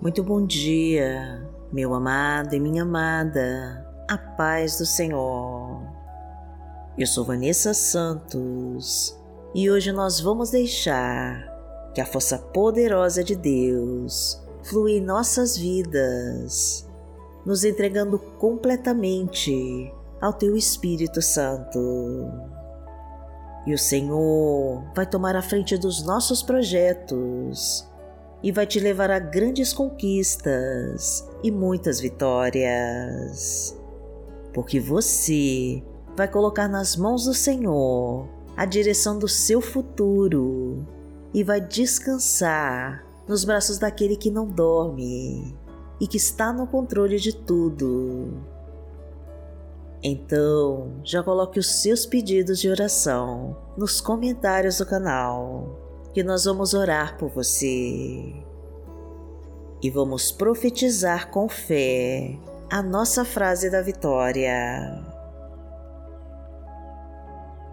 Muito bom dia, meu amado e minha amada, a paz do Senhor. Eu sou Vanessa Santos e hoje nós vamos deixar que a força poderosa de Deus flua em nossas vidas, nos entregando completamente ao Teu Espírito Santo. E o Senhor vai tomar a frente dos nossos projetos e vai te levar a grandes conquistas e muitas vitórias. Porque você vai colocar nas mãos do Senhor a direção do seu futuro e vai descansar nos braços daquele que não dorme e que está no controle de tudo. Então, já coloque os seus pedidos de oração nos comentários do canal que nós vamos orar por você e vamos profetizar com fé a nossa frase da vitória.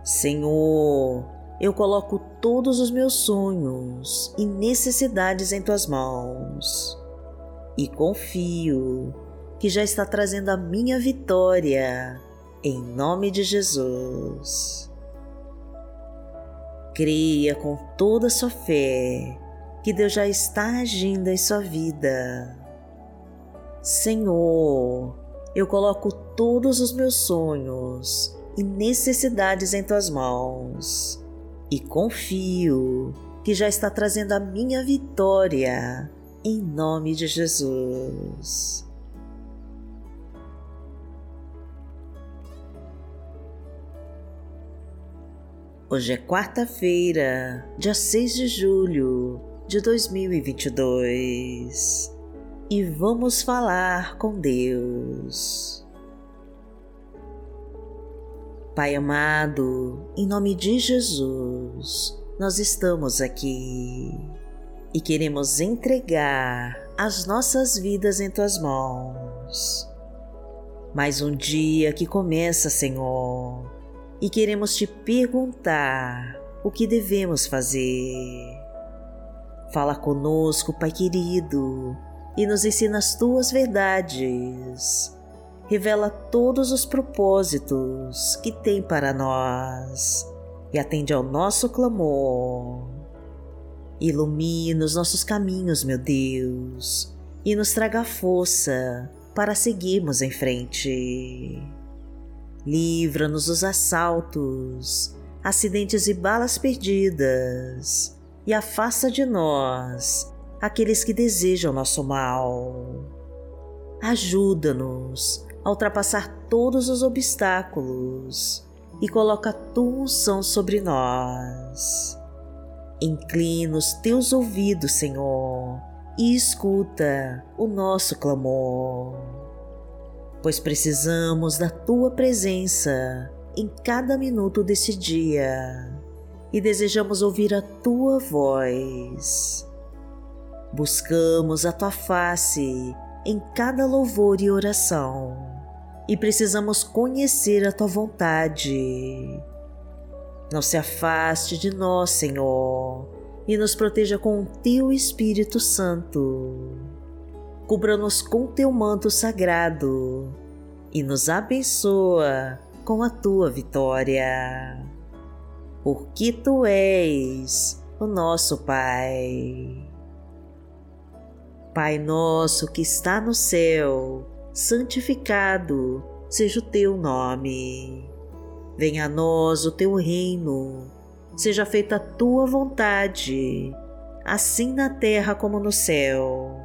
Senhor, eu coloco todos os meus sonhos e necessidades em tuas mãos e confio que já está trazendo a minha vitória em nome de Jesus. Creia com toda a sua fé que Deus já está agindo em sua vida. Senhor, eu coloco todos os meus sonhos e necessidades em tuas mãos e confio que já está trazendo a minha vitória em nome de Jesus. Hoje é quarta-feira, dia 6 de julho de 2022 e vamos falar com Deus. Pai amado, em nome de Jesus, nós estamos aqui e queremos entregar as nossas vidas em tuas mãos. Mais um dia que começa, Senhor e queremos te perguntar o que devemos fazer. Fala conosco, Pai querido, e nos ensina as tuas verdades. Revela todos os propósitos que tem para nós e atende ao nosso clamor. Ilumina os nossos caminhos, meu Deus, e nos traga força para seguirmos em frente. Livra-nos dos assaltos, acidentes e balas perdidas, e afasta de nós aqueles que desejam nosso mal. Ajuda-nos a ultrapassar todos os obstáculos e coloca a tua unção sobre nós. Inclina os teus ouvidos, Senhor, e escuta o nosso clamor pois precisamos da tua presença em cada minuto desse dia e desejamos ouvir a tua voz. Buscamos a tua face em cada louvor e oração e precisamos conhecer a tua vontade. Não se afaste de nós, Senhor, e nos proteja com o teu Espírito Santo cubra-nos com teu manto sagrado e nos abençoa com a tua vitória. Porque tu és o nosso Pai. Pai nosso que está no céu, santificado seja o teu nome. Venha a nós o teu reino, seja feita a tua vontade, assim na terra como no céu.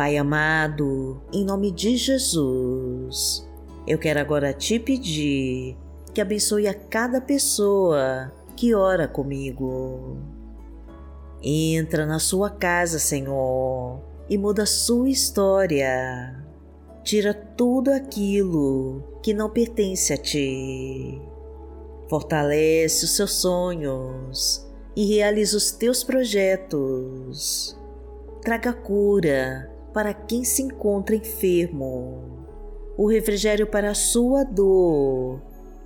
Pai amado, em nome de Jesus, eu quero agora te pedir que abençoe a cada pessoa que ora comigo. Entra na sua casa, Senhor, e muda sua história. Tira tudo aquilo que não pertence a ti. Fortalece os seus sonhos e realiza os teus projetos. Traga cura para quem se encontra enfermo, o refrigério para a sua dor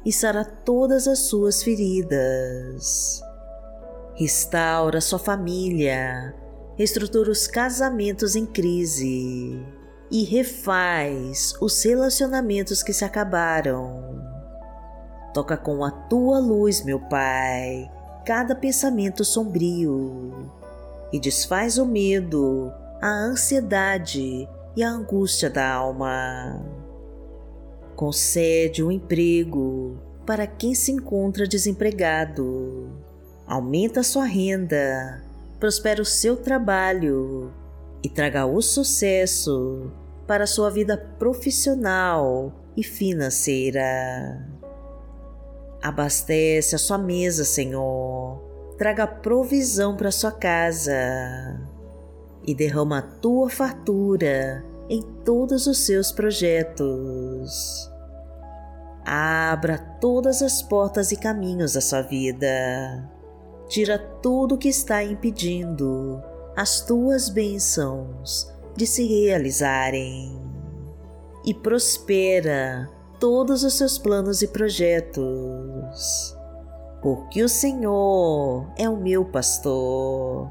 e sara todas as suas feridas. Restaura sua família, reestrutura os casamentos em crise e refaz os relacionamentos que se acabaram. Toca com a tua luz, meu Pai, cada pensamento sombrio e desfaz o medo, a ansiedade e a angústia da alma. Concede um emprego para quem se encontra desempregado. Aumenta sua renda, prospera o seu trabalho e traga o sucesso para sua vida profissional e financeira. Abastece a sua mesa, Senhor. Traga provisão para sua casa e derrama a tua fartura em todos os seus projetos. Abra todas as portas e caminhos da sua vida. Tira tudo que está impedindo as tuas bênçãos de se realizarem e prospera todos os seus planos e projetos. Porque o Senhor é o meu pastor,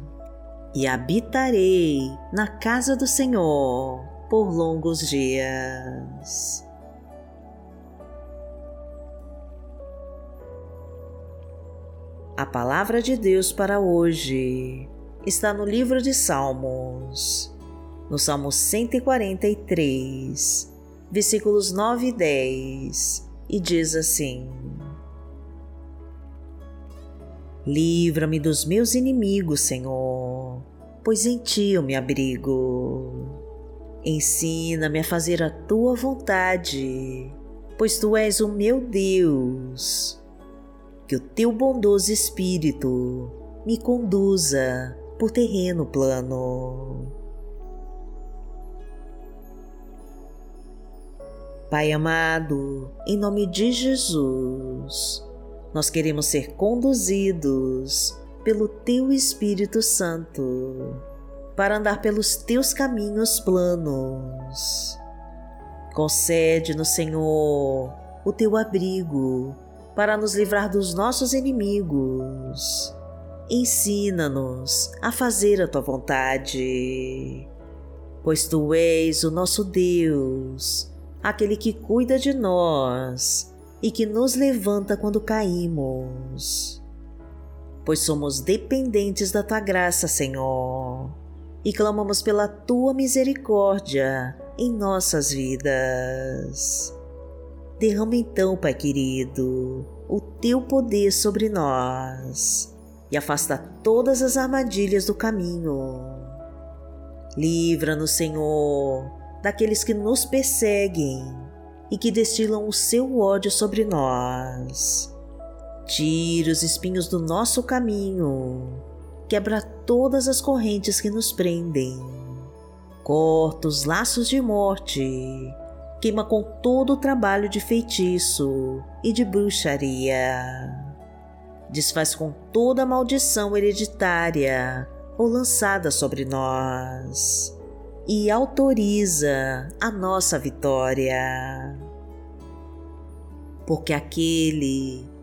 e habitarei na casa do Senhor por longos dias. A palavra de Deus para hoje está no livro de Salmos, no Salmo 143, versículos 9 e 10, e diz assim: Livra-me dos meus inimigos, Senhor, pois em ti eu me abrigo. Ensina-me a fazer a tua vontade, pois tu és o meu Deus. Que o teu bondoso Espírito me conduza por terreno plano. Pai amado, em nome de Jesus, nós queremos ser conduzidos pelo Teu Espírito Santo para andar pelos teus caminhos planos. Concede-nos, Senhor, o teu abrigo para nos livrar dos nossos inimigos. Ensina-nos a fazer a tua vontade, pois tu és o nosso Deus, aquele que cuida de nós e que nos levanta quando caímos. Pois somos dependentes da tua graça, Senhor e clamamos pela tua misericórdia em nossas vidas. Derrama então, Pai querido, o teu poder sobre nós e afasta todas as armadilhas do caminho. Livra-nos, Senhor, daqueles que nos perseguem e que destilam o seu ódio sobre nós. Tira os espinhos do nosso caminho. Quebra todas as correntes que nos prendem, corta os laços de morte, queima com todo o trabalho de feitiço e de bruxaria, desfaz com toda a maldição hereditária ou lançada sobre nós, e autoriza a nossa vitória. Porque aquele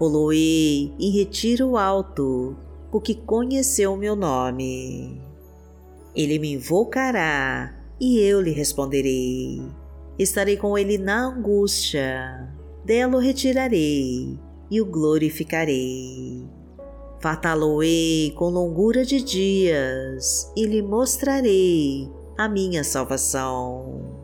Poloei em retiro alto, porque conheceu o meu nome. Ele me invocará e eu lhe responderei. Estarei com ele na angústia, dela o retirarei e o glorificarei. Fartá-lo-ei com longura de dias e lhe mostrarei a minha salvação.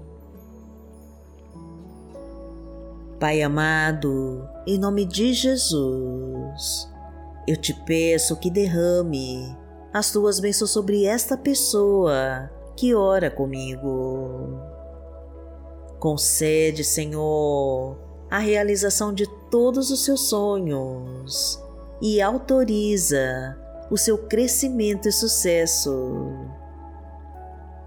Pai amado, em nome de Jesus, eu te peço que derrame as tuas bênçãos sobre esta pessoa que ora comigo. Concede, Senhor, a realização de todos os seus sonhos e autoriza o seu crescimento e sucesso.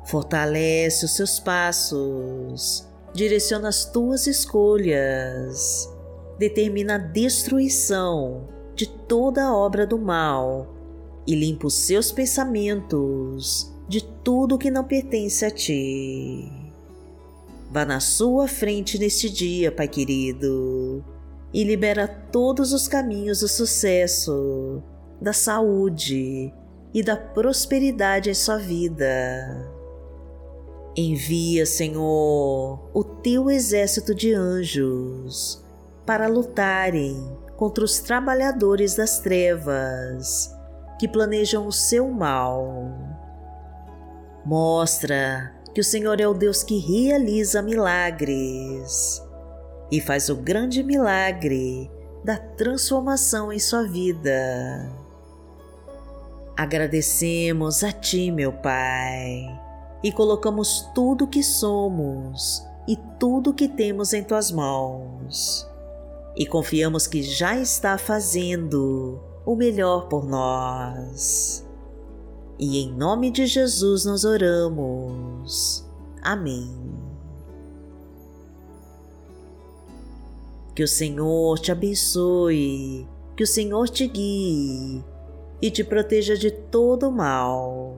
Fortalece os seus passos, direciona as tuas escolhas, determina a destruição de toda a obra do mal e limpa os seus pensamentos de tudo que não pertence a ti. Vá na sua frente neste dia, Pai querido e libera todos os caminhos do sucesso, da saúde e da prosperidade em sua vida. Envia, Senhor, o teu exército de anjos para lutarem contra os trabalhadores das trevas que planejam o seu mal. Mostra que o Senhor é o Deus que realiza milagres e faz o grande milagre da transformação em sua vida. Agradecemos a Ti, meu Pai, e colocamos tudo que somos e tudo que temos em Tuas mãos. E confiamos que já está fazendo o melhor por nós. E em nome de Jesus nós oramos. Amém. Que o Senhor te abençoe, que o Senhor te guie e te proteja de todo mal.